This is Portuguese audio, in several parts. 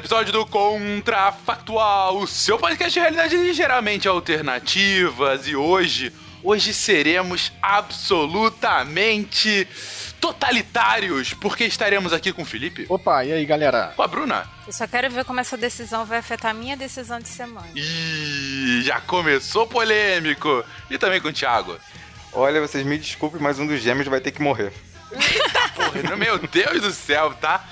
Episódio do Contrafactual, o seu podcast de realidade ligeiramente alternativas. E hoje, hoje seremos absolutamente totalitários, porque estaremos aqui com o Felipe, Opa, e aí, galera? com a Bruna. Eu só quero ver como essa decisão vai afetar a minha decisão de semana. E já começou polêmico. E também com o Thiago. Olha, vocês me desculpem, mas um dos gêmeos vai ter que morrer. Meu Deus do céu, tá?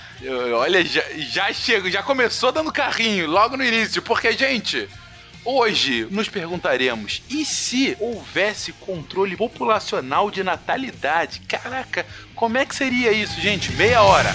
Olha, já, já chego, já começou dando carrinho logo no início, porque, gente, hoje nos perguntaremos: e se houvesse controle populacional de natalidade? Caraca, como é que seria isso, gente? Meia hora.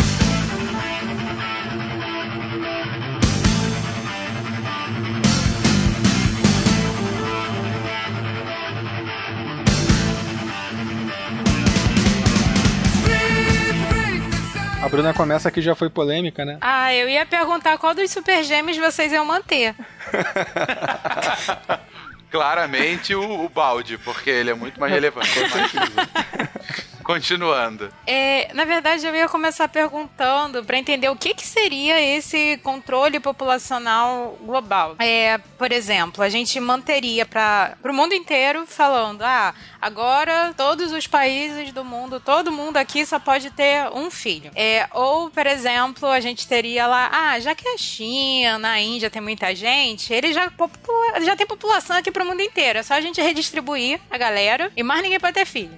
A Bruna começa que já foi polêmica, né? Ah, eu ia perguntar qual dos super gêmeos vocês iam manter. Claramente o, o balde, porque ele é muito mais relevante. Continuando. É, na verdade, eu ia começar perguntando para entender o que, que seria esse controle populacional global. É, por exemplo, a gente manteria para o mundo inteiro falando: ah, agora todos os países do mundo, todo mundo aqui só pode ter um filho. É, ou, por exemplo, a gente teria lá: ah, já que a China, a Índia tem muita gente, ele já, já tem população aqui para o mundo inteiro. É só a gente redistribuir a galera e mais ninguém pode ter filho.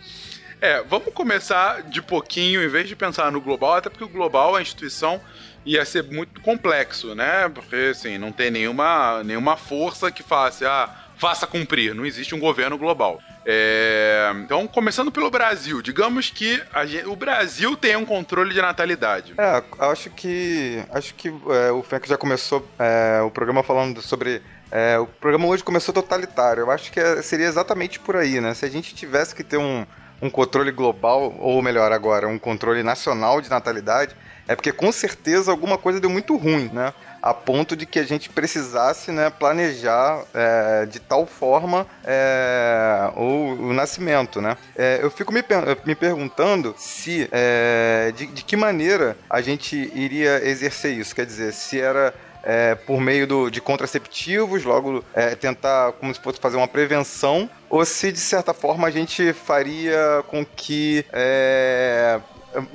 É, vamos começar de pouquinho, em vez de pensar no global, até porque o global, a instituição, ia ser muito complexo, né? Porque, assim, não tem nenhuma, nenhuma força que faça, ah, faça cumprir, não existe um governo global. É, então, começando pelo Brasil, digamos que a gen- o Brasil tem um controle de natalidade. É, acho que. Acho que é, o Frank já começou é, o programa falando sobre. é, o programa hoje começou totalitário. Eu acho que é- seria exatamente por aí, né? Se a gente tivesse que ter um, um controle global, ou melhor agora, um controle nacional de natalidade, é porque com certeza alguma coisa deu muito ruim, né? A ponto de que a gente precisasse né, planejar é, de tal forma é, o, o nascimento, né? É, eu fico me, me perguntando se é, de, de que maneira a gente iria exercer isso. Quer dizer, se era é, por meio do, de contraceptivos, logo é, tentar como se fosse fazer uma prevenção, ou se de certa forma a gente faria com que é,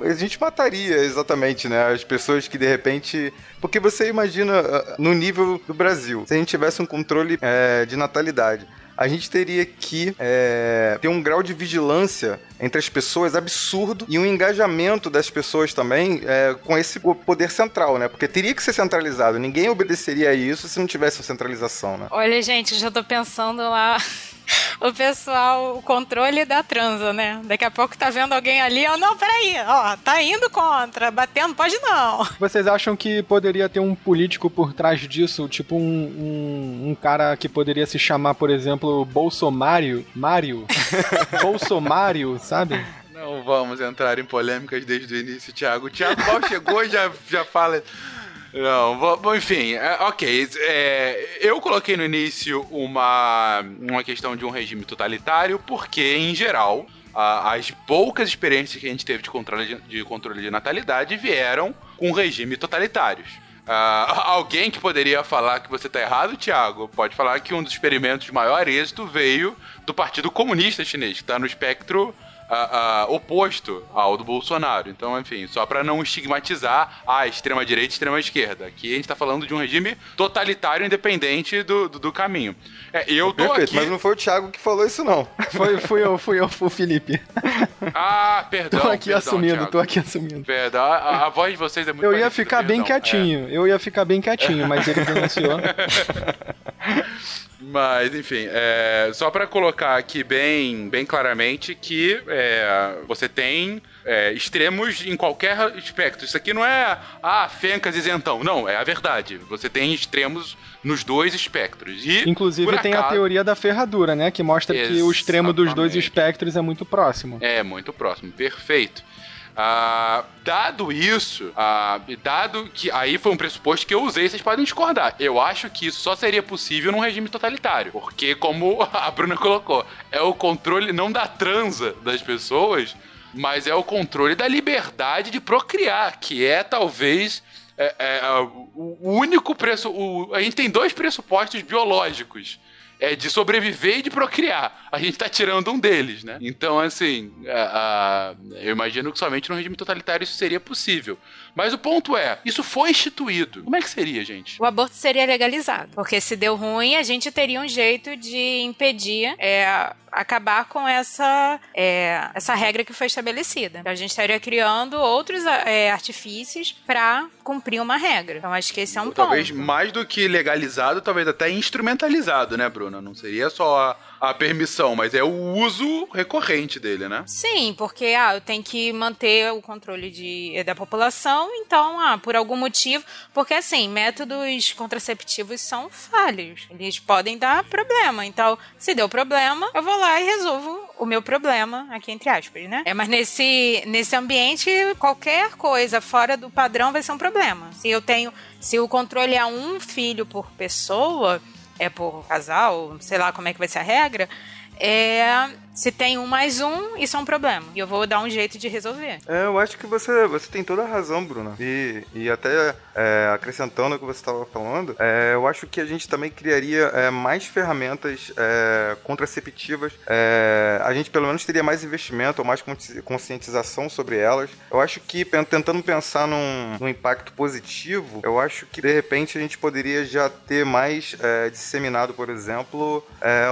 a gente mataria exatamente, né? As pessoas que de repente. Porque você imagina uh, no nível do Brasil, se a gente tivesse um controle é, de natalidade. A gente teria que é, ter um grau de vigilância entre as pessoas absurdo e um engajamento das pessoas também é, com esse poder central, né? Porque teria que ser centralizado. Ninguém obedeceria a isso se não tivesse a centralização, né? Olha, gente, já tô pensando lá o pessoal, o controle da transa, né? Daqui a pouco tá vendo alguém ali, ó, não, peraí, ó, tá indo contra, batendo, pode não. Vocês acham que poderia ter um político por trás disso? Tipo um, um, um cara que poderia se chamar, por exemplo, Bolsonaro? Mário? Bolsonaro, sabe? Não vamos entrar em polêmicas desde o início, Thiago. O Thiago mal chegou e já, já fala. Não, bom, enfim, é, ok. É, eu coloquei no início uma, uma questão de um regime totalitário, porque, em geral, a, as poucas experiências que a gente teve de controle de, de controle de natalidade vieram com regime totalitários. Uh, alguém que poderia falar que você está errado, Thiago, pode falar que um dos experimentos de maior êxito veio do Partido Comunista Chinês, que está no espectro uh, uh, oposto ao do Bolsonaro. Então, enfim, só para não estigmatizar a extrema-direita e extrema-esquerda. Aqui a gente tá falando de um regime totalitário independente do, do, do caminho. É, eu tô Perfeito, aqui... mas não foi o Thiago que falou isso, não. Foi, fui eu, fui eu, fui o Felipe. Ah, perdão. Tô aqui perdão, assumindo, Thiago. tô aqui assumindo. Perdão, a, a, voz de vocês é muito Eu ia ficar bem perdão. quietinho, É. eu ia ficar bem quietinho, mas ele denunciou. Mas, enfim, é, só para colocar aqui bem, bem claramente que é, você tem é, extremos em qualquer aspecto. Isso aqui não é, ah, fencas isentão. Não, é a verdade. Você tem extremos nos dois espectros. E, Inclusive tem a acaso- teoria da ferradura, né? Que mostra que o extremo dos dois Exatamente. espectros é muito próximo. É, muito próximo, perfeito. Ah, dado isso, ah, dado que aí foi um pressuposto que eu usei, vocês podem discordar. Eu acho que isso só seria possível num regime totalitário. Porque, como a Bruna colocou, é o controle não da transa das pessoas, mas é o controle da liberdade de procriar, que é talvez. é, é, o único preço. a gente tem dois pressupostos biológicos é de sobreviver e de procriar. A gente tá tirando um deles, né? Então, assim, a- a- eu imagino que somente no regime totalitário isso seria possível. Mas o ponto é, isso foi instituído. Como é que seria, gente? O aborto seria legalizado. Porque se deu ruim, a gente teria um jeito de impedir, é, acabar com essa, é, essa regra que foi estabelecida. A gente estaria criando outros é, artifícios para cumprir uma regra. Então acho que esse é um Talvez ponto. mais do que legalizado, talvez até instrumentalizado, né, Bruna? Não seria só a, a permissão, mas é o uso recorrente dele, né? Sim, porque ah, eu tenho que manter o controle de, da população, então, ah, por algum motivo. Porque, assim, métodos contraceptivos são falhos. Eles podem dar problema. Então, se deu problema, eu vou lá e resolvo o meu problema, aqui entre aspas, né? É, mas nesse, nesse ambiente, qualquer coisa fora do padrão vai ser um problema. Se eu tenho. Se o controle é um filho por pessoa, é por casal, sei lá como é que vai ser a regra. É, se tem um mais um, isso é um problema. E eu vou dar um jeito de resolver. É, eu acho que você, você tem toda a razão, Bruna. E, e até é, acrescentando o que você estava falando, é, eu acho que a gente também criaria é, mais ferramentas é, contraceptivas. É, a gente pelo menos teria mais investimento ou mais consci- conscientização sobre elas. Eu acho que tentando pensar num, num impacto positivo, eu acho que de repente a gente poderia já ter mais é, disseminado, por exemplo,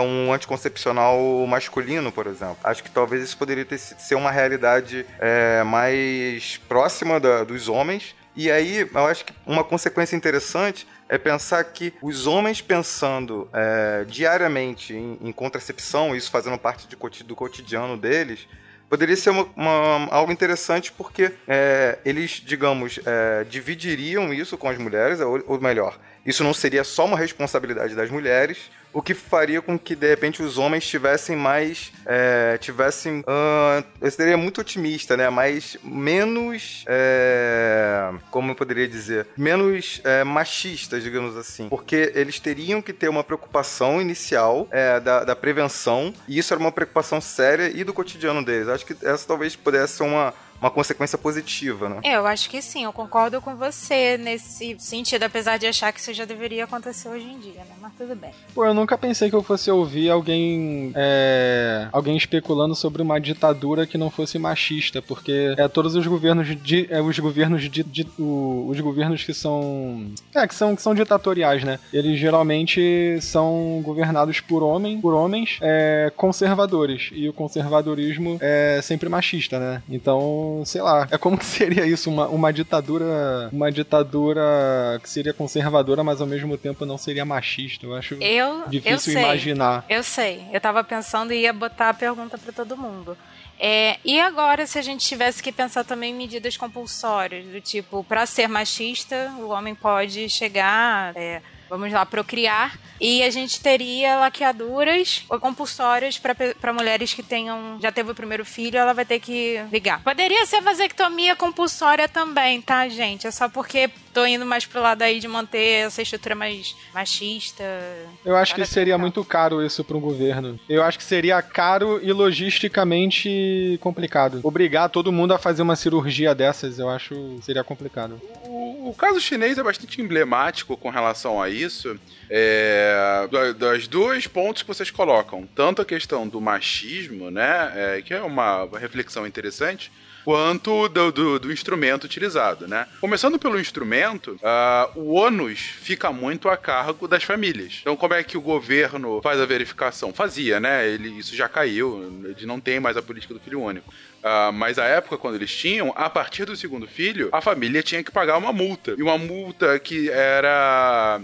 um anticoncepcional masculino, por exemplo. Acho que talvez isso poderia ter ser uma realidade é, mais próxima da- dos homens. E aí, eu acho que uma consequência interessante é pensar que os homens pensando é, diariamente em, em contracepção, isso fazendo parte de do cotidiano deles, poderia ser uma- uma- algo interessante porque é, eles, digamos, é, dividiriam isso com as mulheres, ou, ou melhor, isso não seria só uma responsabilidade das mulheres, o que faria com que, de repente, os homens tivessem mais. é, tivessem. ah, eu seria muito otimista, né? Mas menos. é, como eu poderia dizer? Menos é, machistas, digamos assim. Porque eles teriam que ter uma preocupação inicial é, da, da prevenção, e isso era uma preocupação séria e do cotidiano deles. Acho que essa talvez pudesse ser uma, uma consequência positiva, né? Eu acho que sim, eu concordo com você nesse sentido, apesar de achar que isso já deveria acontecer hoje em dia, né? Mas tudo bem. Pô, eu nunca pensei que eu fosse ouvir alguém é, alguém especulando sobre uma ditadura que não fosse machista, porque é todos os governos de, é, os governos de, de o- os governos que são é que são que são ditatoriais, né? Eles geralmente são governados por homem, por homens é, conservadores e o conservadorismo é sempre machista, né? Então, sei lá, é como que seria isso uma, uma ditadura, uma ditadura que seria conservadora, mas ao mesmo tempo não seria machista. Eu acho Eu, eu difícil sei. imaginar. Eu sei. Eu tava pensando e ia botar a pergunta pra todo mundo. É, e agora, se a gente tivesse que pensar também em medidas compulsórias, do tipo, pra ser machista, o homem pode chegar, é, vamos lá, procriar, e a gente teria laqueaduras ou compulsórias pra mulheres que tenham, já teve o primeiro filho, ela vai ter que ligar. Poderia ser vasectomia compulsória também, tá, gente? É só porque tô indo mais pro lado aí de manter essa estrutura mais machista. Eu acho que seria muito caro isso para um governo. Eu acho que seria caro e logisticamente complicado. Obrigar todo mundo a fazer uma cirurgia dessas, eu acho que seria complicado. O, o caso chinês é bastante emblemático com relação a isso. É, das dois pontos que vocês colocam, tanto a questão do machismo, né, é, que é uma, reflexão interessante, quanto do, do- do instrumento utilizado, né? Começando pelo instrumento, ah, o ônus fica muito a cargo das famílias. Então, como é que o governo faz a verificação? Fazia, né? Ele, isso já caiu, eles não tem mais a política do filho único. Ah, mas a época, quando eles tinham, a partir do segundo filho, a família tinha que pagar uma multa. E uma multa que era.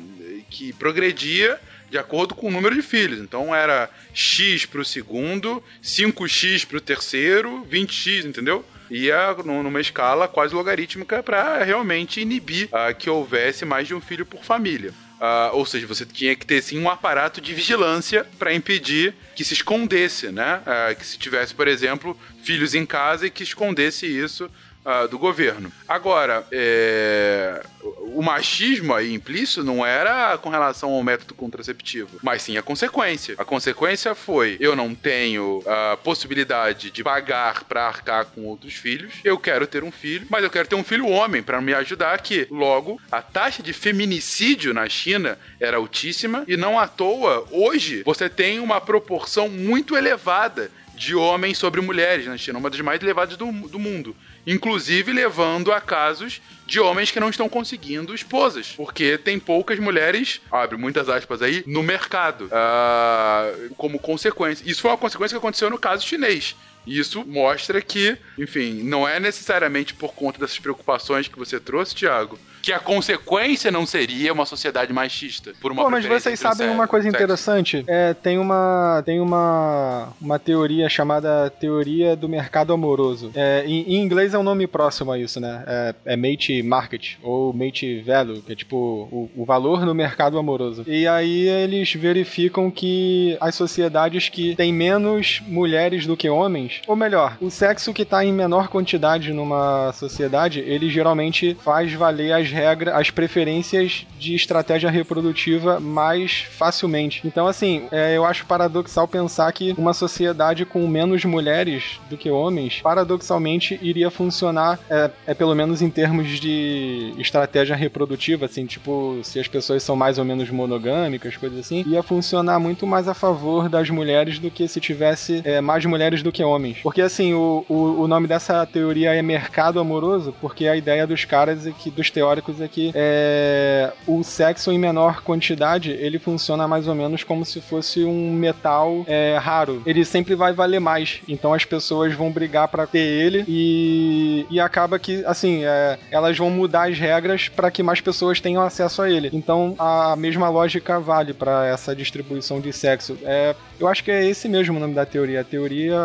que progredia de acordo com o número de filhos. Então era X pro segundo, 5X pro terceiro, 20X, entendeu? Ia nu- numa escala quase logarítmica para realmente inibir ah, que houvesse mais de um filho por família. Ah, ou seja, você tinha que ter sim um aparato de vigilância para impedir que se escondesse, né? Ah, que se tivesse, por exemplo, filhos em casa e que escondesse isso ah, do governo. Agora, é, o machismo aí implícito não era com relação ao método contraceptivo, mas sim a consequência. A consequência foi: eu não tenho a possibilidade de pagar para arcar com outros filhos, eu quero ter um filho, mas eu quero ter um filho homem para me ajudar aqui. Logo, a taxa de feminicídio na China era altíssima e não à toa, hoje, você tem uma proporção muito elevada de homens sobre mulheres na China, uma das mais elevadas do, do mundo. Inclusive levando a casos de homens que não estão conseguindo esposas, porque tem poucas mulheres, abre muitas aspas aí, no mercado, ah, como consequência. Isso foi uma consequência que aconteceu no caso chinês. Isso mostra que, enfim, não é necessariamente por conta dessas preocupações que você trouxe, Thiago, que a consequência não seria uma sociedade machista. Por uma Pô, mas vocês sabem uma coisa sexo. interessante? É, tem uma tem uma, uma teoria chamada teoria do mercado amoroso. É, em, em inglês é um nome próximo a isso, né? É, é mate market ou mate value, que é tipo o, o valor no mercado amoroso. E aí eles verificam que as sociedades que têm menos mulheres do que homens, ou melhor, o sexo que está em menor quantidade numa sociedade, ele geralmente faz valer as regras, as preferências de estratégia reprodutiva mais facilmente. Então, assim, é, eu acho paradoxal pensar que uma sociedade com menos mulheres do que homens, paradoxalmente iria funcionar, é, é pelo menos em termos de estratégia reprodutiva, assim, tipo, se as pessoas são mais ou menos monogâmicas, coisas assim, ia funcionar muito mais a favor das mulheres do que se tivesse é, mais mulheres do que homens. Porque, assim, o, o, o nome dessa teoria é mercado amoroso, porque a ideia dos caras, é que, dos teóricos, é que é, o sexo em menor quantidade, ele funciona mais ou menos como se fosse um metal é, raro. Ele sempre vai valer mais. Então as pessoas vão brigar pra ter ele e, e acaba que, assim, é, elas vão mudar as regras para que mais pessoas tenham acesso a ele. Então a mesma lógica vale para essa distribuição de sexo. É, eu acho que é esse mesmo o nome da teoria. A teoria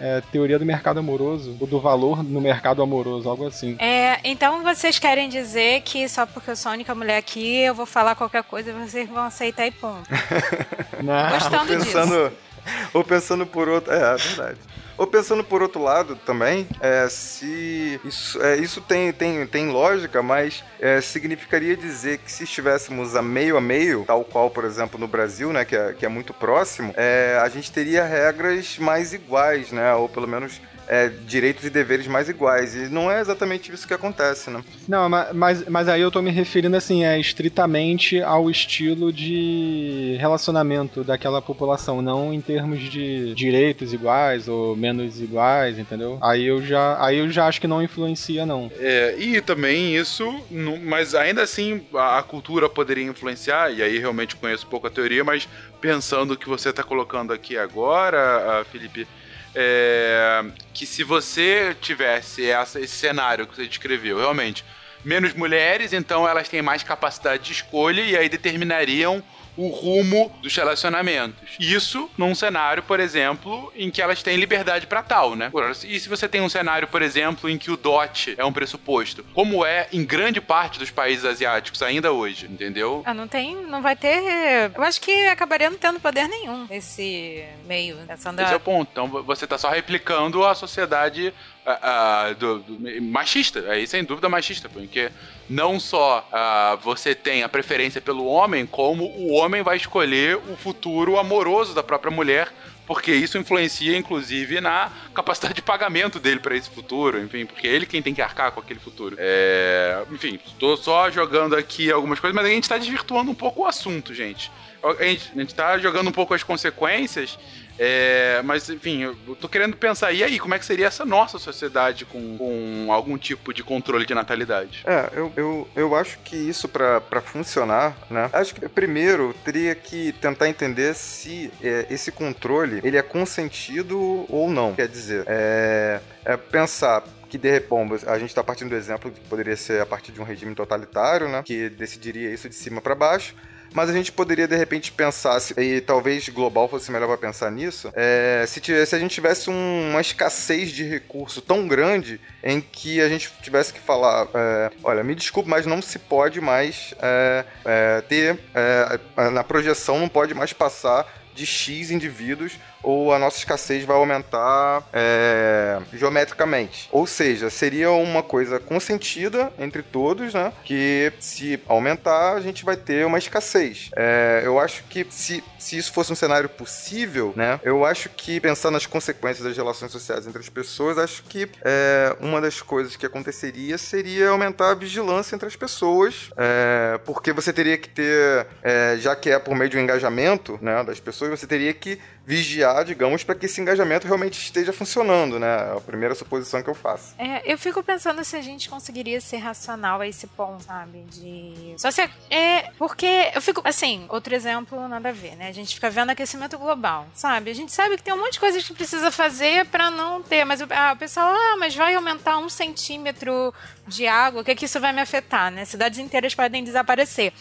é teoria do mercado amoroso, ou do valor no mercado amoroso, algo assim. É, então vocês querem dizer que só porque eu sou a única mulher aqui, eu vou falar qualquer coisa e vocês vão aceitar e ponto. Não. Gostando disso. pensando, ou pensando por outro. É, é verdade. Ou pensando por outro lado também, é, se isso, é, isso tem, tem, tem lógica, mas é, significaria dizer que se estivéssemos a meio a meio, tal qual, por exemplo, no Brasil, né, que é, que é muito próximo, é, a gente teria regras mais iguais, né, ou pelo menos é, direitos e deveres mais iguais. E não é exatamente isso que acontece, né? Não, mas, mas aí eu tô me referindo assim, é estritamente ao estilo de relacionamento daquela população, não em termos de direitos iguais ou menos iguais, entendeu? Aí eu já, aí eu já acho que não influencia, não. É, e também isso, mas ainda assim a cultura poderia influenciar, e aí realmente conheço pouco a teoria, mas pensando o que você está colocando aqui agora, Felipe, é, que se você tivesse essa, esse cenário que você descreveu, realmente, menos mulheres, então elas têm mais capacidade de escolha e aí determinariam o rumo dos relacionamentos. Isso num cenário, por exemplo, em que elas têm liberdade para tal, né? E se você tem um cenário, por exemplo, em que o dote é um pressuposto, como é em grande parte dos países asiáticos ainda hoje, entendeu? Ah, não tem, não vai ter. Eu acho que acabaria não tendo poder nenhum esse meio dessa andar. Esse é o ponto. Então você tá só replicando a sociedade uh, do, do, machista, aí sem dúvida machista, porque não só uh, você tem a preferência pelo homem, como o homem vai escolher o futuro amoroso da própria mulher porque isso influencia, inclusive, na capacidade de pagamento dele para esse futuro, enfim, porque é ele quem tem que arcar com aquele futuro. É... Enfim, estou só jogando aqui algumas coisas, mas a gente está desvirtuando um pouco o assunto, gente. A gente, a gente tá jogando um pouco as consequências é, mas, enfim, eu tô querendo pensar, e aí, como é que seria essa nossa sociedade com, com algum tipo de controle de natalidade? É, eu, eu, eu acho que isso para funcionar, né? Acho que primeiro teria que tentar entender se é, esse controle ele é consentido ou não. Quer dizer, é, é pensar que de repente a gente está partindo do exemplo que poderia ser a partir de um regime totalitário, né, que decidiria isso de cima para baixo, mas a gente poderia de repente pensar, e talvez global fosse melhor para pensar nisso, é, se, tivesse, se a gente tivesse um, uma escassez de recurso tão grande em que a gente tivesse que falar, é, olha, me desculpe, mas não se pode mais é, é ter, é, na projeção não pode mais passar de X indivíduos ou a nossa escassez vai aumentar é, geometricamente. Ou seja, seria uma coisa consentida entre todos, né? Que se aumentar, a gente vai ter uma escassez. É, eu acho que se, se isso fosse um cenário possível, né? Eu acho que pensar nas consequências das relações sociais entre as pessoas, acho que é, uma das coisas que aconteceria seria aumentar a vigilância entre as pessoas, é, porque você teria que ter, é, já que é por meio de um engajamento, né, das pessoas, você teria que vigiar, digamos, para que esse engajamento realmente esteja funcionando, né? É a primeira suposição que eu faço. É, eu fico pensando se a gente conseguiria ser racional a esse ponto, sabe? De. Só se. É, porque eu fico. Assim, outro exemplo, nada a ver, né? A gente fica vendo aquecimento global, sabe? A gente sabe que tem um monte de coisas que precisa fazer para não ter, mas ah, o pessoal, ah, mas vai aumentar um centímetro de água, o que, é que isso vai me afetar, né? Cidades inteiras podem desaparecer.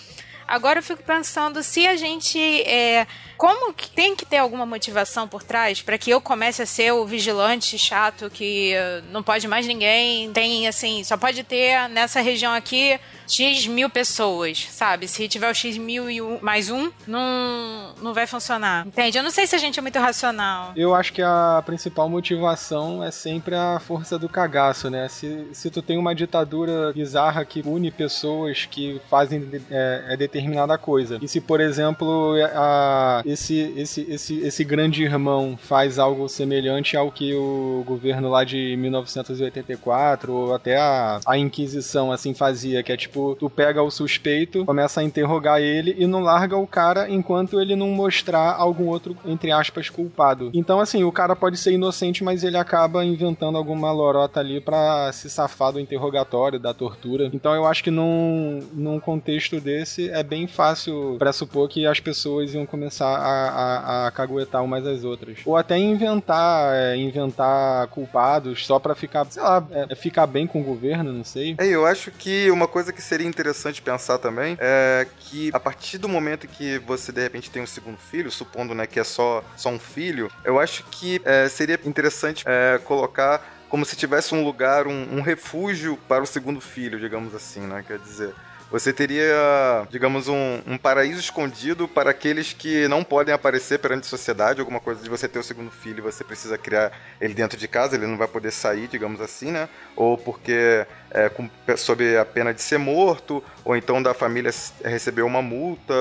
Agora eu fico pensando se a gente. É, como que tem que ter alguma motivação por trás para que eu comece a ser o vigilante chato que não pode mais ninguém, tem assim, só pode ter nessa região aqui X mil pessoas, sabe? Se tiver o X mil e um, mais um, não, não vai funcionar. Entende? Eu não sei se a gente é muito racional. Eu acho que a principal motivação é sempre a força do cagaço, né? Se, se tu tem uma ditadura bizarra que une pessoas que fazem é, é determinada coisa, e se, por exemplo, a, esse, esse, esse, esse grande irmão faz algo semelhante ao que o governo lá de 1984 ou até a, a Inquisição assim fazia, que é tipo Tipo, tu pega o suspeito, começa a interrogar ele e não larga o cara enquanto ele não mostrar algum outro, entre aspas, culpado. Então, assim, o cara pode ser inocente, mas ele acaba inventando alguma lorota ali para se safar do interrogatório, da tortura. Então, eu acho que num, num contexto desse é bem fácil pressupor que as pessoas iam começar a, a, a caguetar umas às outras. Ou até inventar, é, inventar culpados só para ficar, sei lá, é, ficar bem com o governo, não sei. É, eu acho que uma coisa que seria interessante pensar também é que a partir do momento que você de repente tem um segundo filho, supondo né, que é só, só um filho, eu acho que é, seria interessante é, colocar como se tivesse um lugar, um, um refúgio para o segundo filho, digamos assim, né? Quer dizer, você teria, digamos, um, um paraíso escondido para aqueles que não podem aparecer perante a sociedade, alguma coisa de você ter o segundo filho você precisa criar ele dentro de casa, ele não vai poder sair, digamos assim, né? Ou porque é, com, sob a pena de ser morto, ou então da família receber uma multa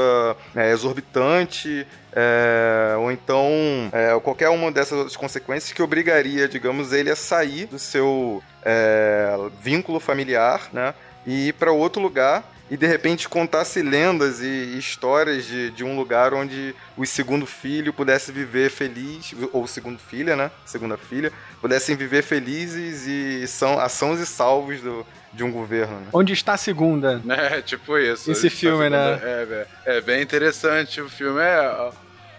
é, exorbitante, é, ou então é, qualquer uma dessas consequências que obrigaria, digamos, ele a sair do seu é, vínculo familiar, né? E ir para outro lugar e de repente contasse lendas e histórias de, de um lugar onde o segundo filho pudesse viver feliz, ou segundo filha, né? Segunda filha, pudessem viver felizes e são ações e salvos do, de um governo. Né? Onde está a segunda? É, tipo isso. Esse filme, né? É, é, bem interessante. O filme é.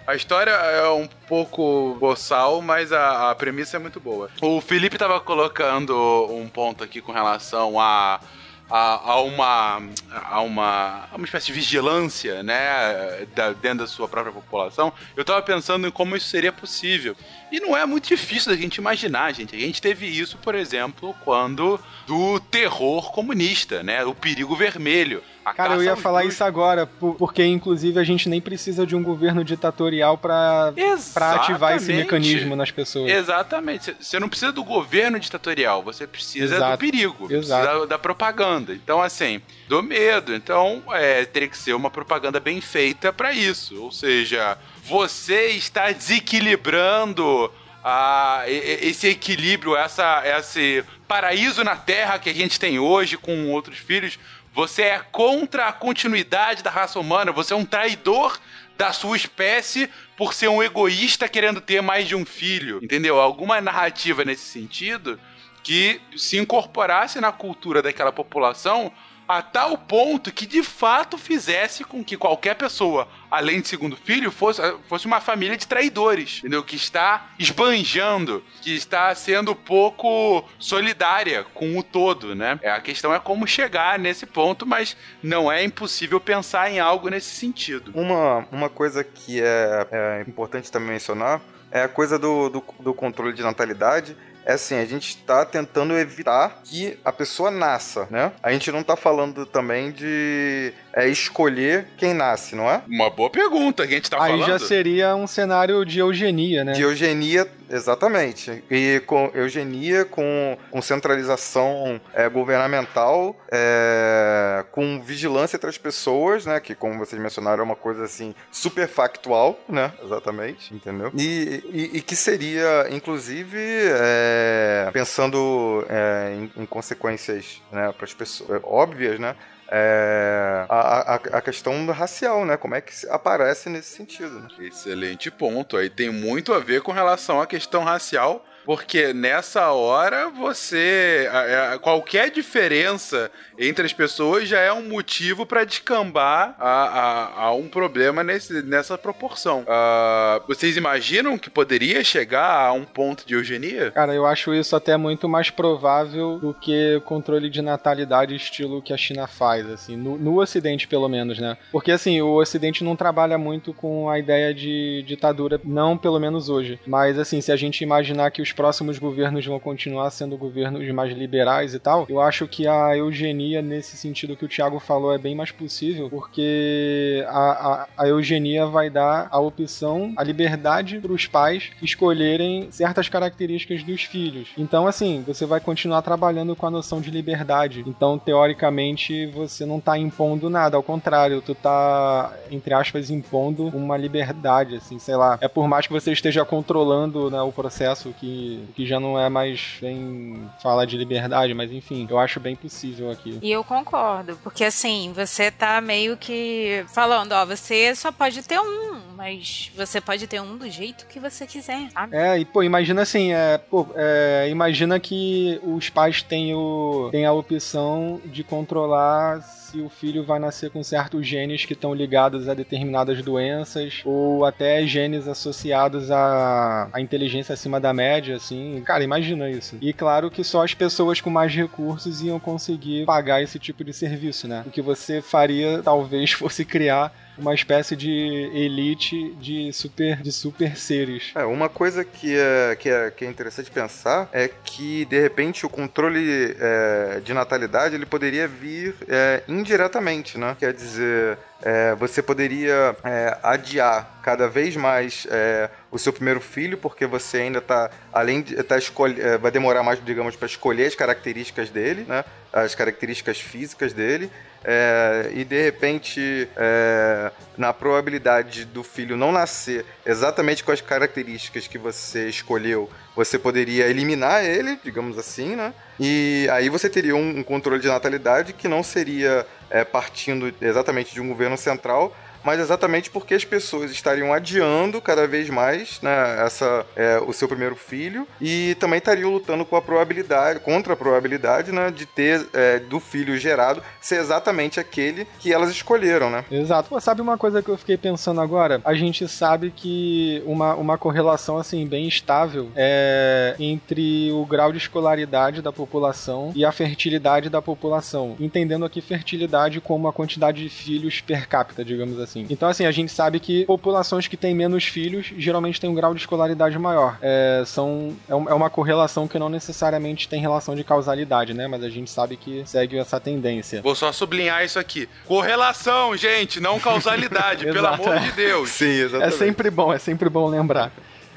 A história é um pouco boçal, mas a, a premissa é muito boa. O Felipe estava colocando um ponto aqui com relação a a, a, uma, a, uma, a uma espécie de vigilância, né, da, dentro da sua própria população, eu tava pensando em como isso seria possível. E não é muito difícil da gente imaginar, gente. A gente teve isso, por exemplo, quando do terror comunista, né, o perigo vermelho. Cara, eu ia falar isso agora, porque inclusive a gente nem precisa de um governo ditatorial para ativar esse mecanismo nas pessoas. Exatamente. Você não precisa do governo ditatorial, você precisa Exato. do perigo, precisa da propaganda. Então, assim, do medo. Então, é, teria que ser uma propaganda bem feita para isso. Ou seja, você está desequilibrando a, esse equilíbrio, essa, esse paraíso na Terra que a gente tem hoje com outros filhos você é contra a continuidade da raça humana, você é um traidor da sua espécie por ser um egoísta querendo ter mais de um filho, entendeu? Alguma narrativa nesse sentido que se incorporasse na cultura daquela população a tal ponto que de fato fizesse com que qualquer pessoa, além de segundo filho, fosse, fosse uma família de traidores, entendeu? Que está esbanjando, que está sendo pouco solidária com o todo, né? É, a questão é como chegar nesse ponto, mas não é impossível pensar em algo nesse sentido. Uma, uma coisa que é, é importante também mencionar é a coisa do, do, do controle de natalidade é assim, a gente está tentando evitar que a pessoa nasça, né? A gente não está falando também de é, escolher quem nasce, não é? Uma boa pergunta que a gente tá Aí falando. Aí já seria um cenário de eugenia, né? De eugenia, exatamente. E com eugenia, com, com centralização é, governamental, é, com vigilância entre as pessoas, né? Que, como vocês mencionaram, é uma coisa assim super factual, né? Exatamente, entendeu? E, e, e que seria, inclusive, é, pensando é, em, em, consequências né, para as pessoas óbvias, né? é, a, a, questão racial, né? Como é que aparece nesse sentido. Né? Excelente ponto. Aí tem muito a ver com relação à questão racial porque nessa hora você. Qualquer diferença entre as pessoas já é um motivo para descambar a, a, um problema nesse, nessa proporção. Uh, vocês imaginam que poderia chegar a um ponto de eugenia? Cara, eu acho isso até muito mais provável do que controle de natalidade estilo que a China faz, assim, no, no Ocidente pelo menos, né? Porque assim, o Ocidente não trabalha muito com a ideia de ditadura, não pelo menos hoje. Mas assim, se a gente imaginar que os próximos governos vão continuar sendo governos mais liberais e tal, eu acho que a eugenia, nesse sentido que o Thiago falou, é bem mais possível, porque a, a, a eugenia vai dar a opção, a liberdade para os pais escolherem certas características dos filhos. Então, assim, você vai continuar trabalhando com a noção de liberdade. Então, teoricamente, você não está impondo nada, ao contrário, tu tá, entre aspas, impondo uma liberdade, assim, sei lá. É por mais que você esteja controlando né, o processo que que, já não é mais bem falar de liberdade, mas enfim, eu acho bem possível aqui. E eu concordo, porque assim, você tá meio que falando, ó, você só pode ter um, mas você pode ter um do jeito que você quiser, sabe? É, e pô, imagina assim, é, pô, é, imagina que os pais têm, o, têm a opção de controlar se o filho vai nascer com certos genes que estão ligados a determinadas doenças ou até genes associados à, à inteligência acima da média, assim. Cara, imagina isso. E claro que só as pessoas com mais recursos iam conseguir pagar esse tipo de serviço, né? O que você faria talvez fosse criar uma espécie de elite de super, de super seres. É, uma coisa que é, que, é, que é interessante pensar é que, de repente, o controle é, de natalidade ele poderia vir é, indiretamente, né? Quer dizer, é, você poderia é, adiar cada vez mais é, o seu primeiro filho, porque você ainda está, além de tá escolhe, é, vai demorar mais, digamos, para escolher as características dele, né? As características físicas dele. É, e de repente, é, na probabilidade do filho não nascer exatamente com as características que você escolheu, você poderia eliminar ele, digamos assim, né? E aí você teria um, um controle de natalidade que não seria é, partindo exatamente de um governo central, mas exatamente porque as pessoas estariam adiando cada vez mais né, essa, é, o seu primeiro filho e também estariam lutando com a probabilidade, contra a probabilidade né, de ter é, do filho gerado ser exatamente aquele que elas escolheram, né? Exato. Pô, sabe uma coisa que eu fiquei pensando agora? A gente sabe que uma, uma correlação assim bem estável é entre o grau de escolaridade da população e a fertilidade da população, entendendo aqui fertilidade como a quantidade de filhos per capita, digamos assim assim. Então, assim, a gente sabe que populações que têm menos filhos geralmente têm um grau de escolaridade maior. É, são, é, é uma correlação que não necessariamente tem relação de causalidade, né? Mas a gente sabe que segue essa tendência. Vou só sublinhar isso aqui. Correlação, gente, não causalidade, pelo amor de Deus. Sim, exatamente. É sempre bom, é sempre bom lembrar.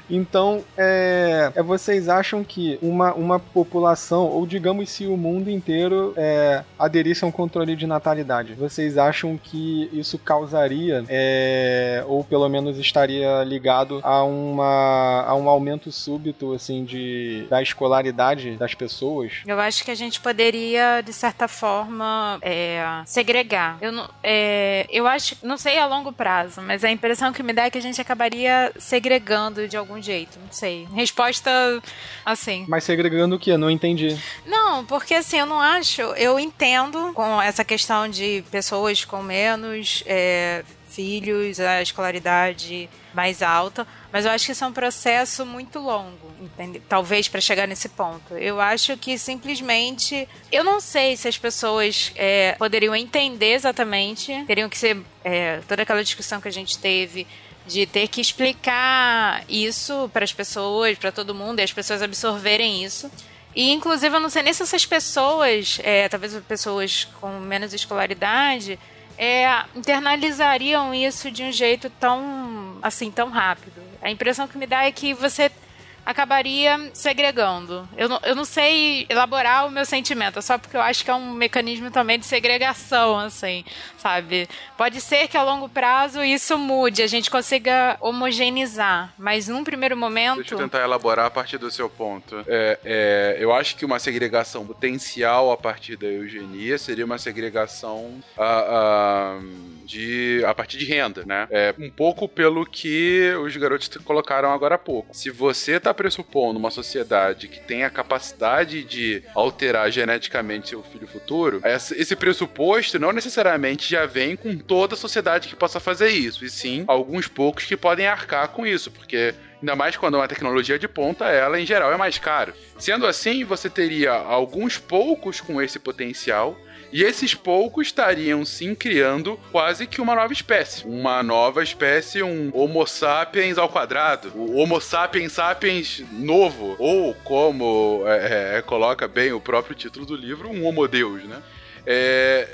Então, é, é, vocês acham que uma, uma população, ou digamos se o mundo inteiro é, aderisse a um controle de natalidade, vocês acham que isso causaria, é, ou pelo menos estaria ligado a, uma, a um aumento súbito, assim, de, da escolaridade das pessoas? Eu acho que a gente poderia, de certa forma, é, segregar. Eu, é, eu acho, não sei a longo prazo, mas a impressão que me dá é que a gente acabaria segregando de algum algum jeito, não sei. Resposta assim. Mas segregando o que? Eu não entendi. Não, porque assim, eu não acho. Eu entendo com essa questão de pessoas com menos é, filhos, a escolaridade mais alta, mas eu acho que isso é um processo muito longo, entende? talvez para chegar nesse ponto. Eu acho que simplesmente, eu não sei se as pessoas é, poderiam entender exatamente, teriam que ser é, toda aquela discussão que a gente teve de ter que explicar isso para as pessoas, para todo mundo, e as pessoas absorverem isso. E, inclusive, eu não sei nem se essas pessoas, é, talvez pessoas com menos escolaridade, é, internalizariam isso de um jeito tão, assim, tão rápido. A impressão que me dá é que você acabaria segregando. Eu não, eu não sei elaborar o meu sentimento, é só porque eu acho que é um mecanismo também de segregação, assim, sabe? Pode ser que a longo prazo isso mude, a gente consiga homogeneizar, mas num primeiro momento. Deixa eu tentar elaborar a partir do seu ponto. É, é, eu acho que uma segregação potencial a partir da eugenia seria uma segregação. Uh, uh, de a partir de renda, né? É um pouco pelo que os garotos colocaram agora há pouco. Se você tá pressupondo uma sociedade que tem a capacidade de alterar geneticamente seu filho futuro, esse pressuposto não necessariamente já vem com toda a sociedade que possa fazer isso, e sim alguns poucos que podem arcar com isso, porque Ainda mais quando é uma tecnologia de ponta, ela em geral é mais cara. Sendo assim, você teria alguns poucos com esse potencial e esses poucos estariam sim criando quase que uma nova espécie. Uma nova espécie, um Homo sapiens ao quadrado. O Homo sapiens sapiens novo. Ou, como é, é, coloca bem o próprio título do livro, um Homo Deus, né? É,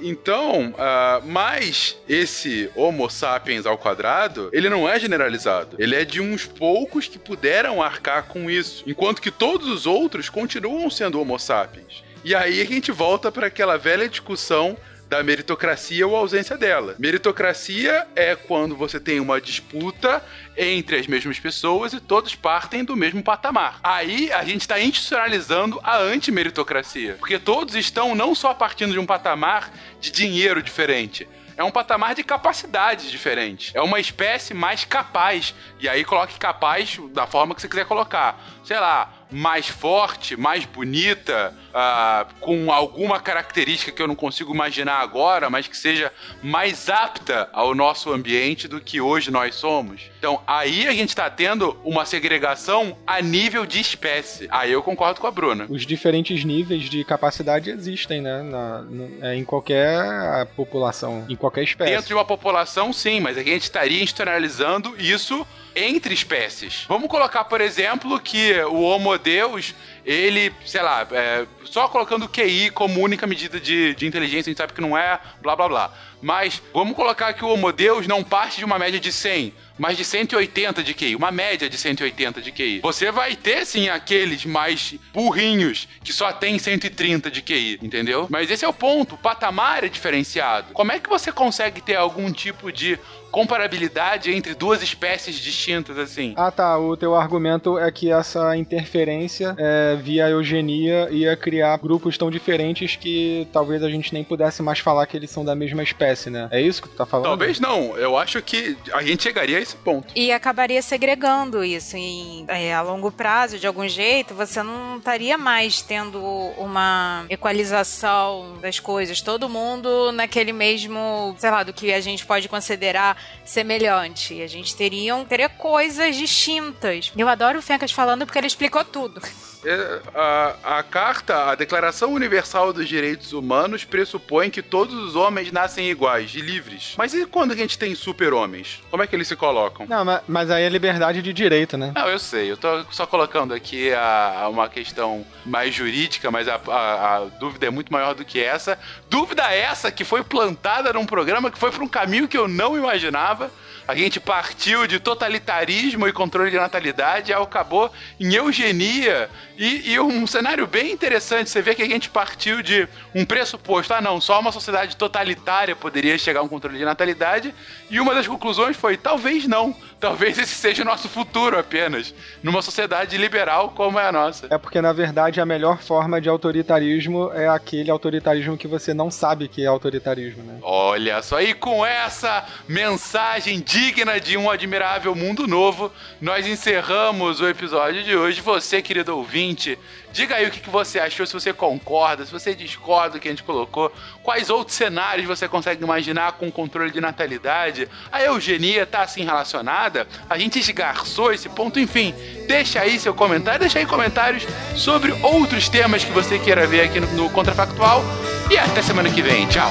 então, uh, mas esse Homo sapiens ao quadrado, ele não é generalizado. Ele é de uns poucos que puderam arcar com isso, enquanto que todos os outros continuam sendo Homo sapiens. E aí a gente volta para aquela velha discussão da meritocracia ou ausência dela. Meritocracia é quando você tem uma disputa entre as mesmas pessoas e todos partem do mesmo patamar. Aí a gente está institucionalizando a antimeritocracia, porque todos estão não só partindo de um patamar de dinheiro diferente, é um patamar de capacidade diferente. É uma espécie mais capaz. E aí coloque capaz da forma que você quiser colocar. Sei lá, mais forte, mais bonita, uh, com alguma característica que eu não consigo imaginar agora, mas que seja mais apta ao nosso ambiente do que hoje nós somos. Então, aí a gente está tendo uma segregação a nível de espécie. Aí eu concordo com a Bruna. Os diferentes níveis de capacidade existem, né? Na, no, é, em qualquer população, em qualquer qualquer espécie. Dentro de uma população, sim, mas aqui a gente estaria institucionalizando isso entre espécies. Vamos colocar, por exemplo, que o Homo Deus, ele, sei lá, é, só colocando QI como única medida de, de inteligência, a gente sabe que não é, blá blá blá. Mas vamos colocar que o Homo Deus não parte de uma média de 100, mas de 180 de QI, uma média de 180 de QI. Você vai ter, sim, aqueles mais burrinhos que só tem 130 de QI, entendeu? Mas esse é o ponto, o patamar é diferenciado. Como é que você consegue ter algum tipo de comparabilidade entre duas espécies distintas, assim? Ah, tá. O teu argumento é que essa interferência é, via eugenia ia criar grupos tão diferentes que talvez a gente nem pudesse mais falar que eles são da mesma espécie, né? É isso que tu tá falando? Talvez não. Eu acho que a gente chegaria a esse ponto. E acabaria segregando isso. Em, é, a longo prazo, de algum jeito, você não estaria mais tendo uma equalização das coisas. Todo mundo naquele mesmo, sei lá, do que a gente pode considerar semelhante. A gente teria, teria coisas distintas. Eu adoro o Fencas falando porque ele explicou tudo. É, a, a carta, a Declaração Universal dos Direitos Humanos pressupõe que todos os homens nascem iguais e livres. Mas e quando a gente tem super-homens? Como é que eles se colocam? Não, mas, mas aí é liberdade de direito, né? Não, eu sei. Eu tô só colocando aqui a, a uma questão mais jurídica, mas a, a, a dúvida é muito maior do que essa. Dúvida essa que foi plantada num programa que foi para um caminho que eu não imaginava. A gente partiu de totalitarismo e controle de natalidade e acabou em eugenia e, e, um cenário bem interessante. Você vê que a gente partiu de um pressuposto: ah, não, só uma sociedade totalitária poderia chegar a um controle de natalidade. E uma das conclusões foi: talvez não. Talvez esse seja o nosso futuro apenas. Numa sociedade liberal como é a nossa. É porque, na verdade, a melhor forma de autoritarismo é aquele autoritarismo que você não sabe que é autoritarismo, né? Olha só, e com essa mensagem digna de um admirável mundo novo, nós encerramos o episódio de hoje. Você, querido ouvinte, Diga aí o que, você achou, se você concorda, se você discorda do que a gente colocou, quais outros cenários você consegue imaginar com controle de natalidade. A eugenia tá assim relacionada? A gente esgarçou esse ponto, enfim. Deixa aí seu comentário, deixa aí comentários sobre outros temas que você queira ver aqui no, no Contrafactual. E até semana que vem. Tchau!